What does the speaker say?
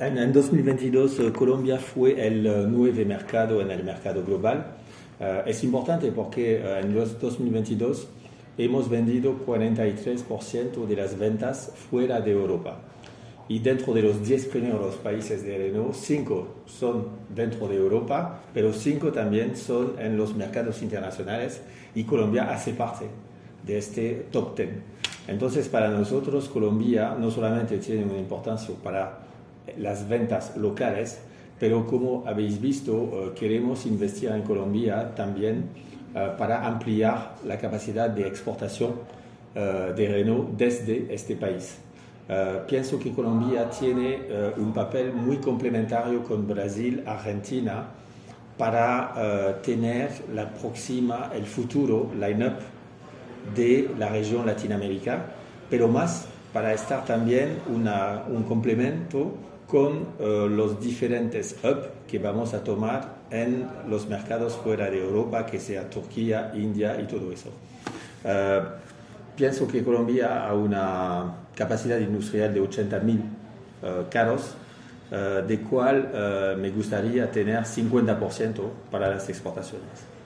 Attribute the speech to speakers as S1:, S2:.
S1: En, en 2022 eh, Colombia fue el eh, nuevo mercado en el mercado global. Eh, es importante porque en los 2022 hemos vendido 43% de las ventas fuera de Europa. Y dentro de los 10 primeros países de Renault, 5 son dentro de Europa, pero 5 también son en los mercados internacionales y Colombia hace parte de este top 10. Entonces, para nosotros, Colombia no solamente tiene una importancia para las ventas locales, pero como habéis visto, eh, queremos investir en Colombia también eh, para ampliar la capacidad de exportación eh, de Renault desde este país. Pienso que Colombia tiene un papel muy complementario con Brasil, Argentina, para tener la próxima, el futuro line-up de la región Latinoamérica, pero más para estar también un complemento con eh, los diferentes hubs que vamos a tomar en los mercados fuera de Europa, que sea Turquía, India y todo eso. Eh, pienso que Colombia ha una capacidad industrial de 80.000 eh, carros, de cual me gustaría tener 50% para las exportaciones.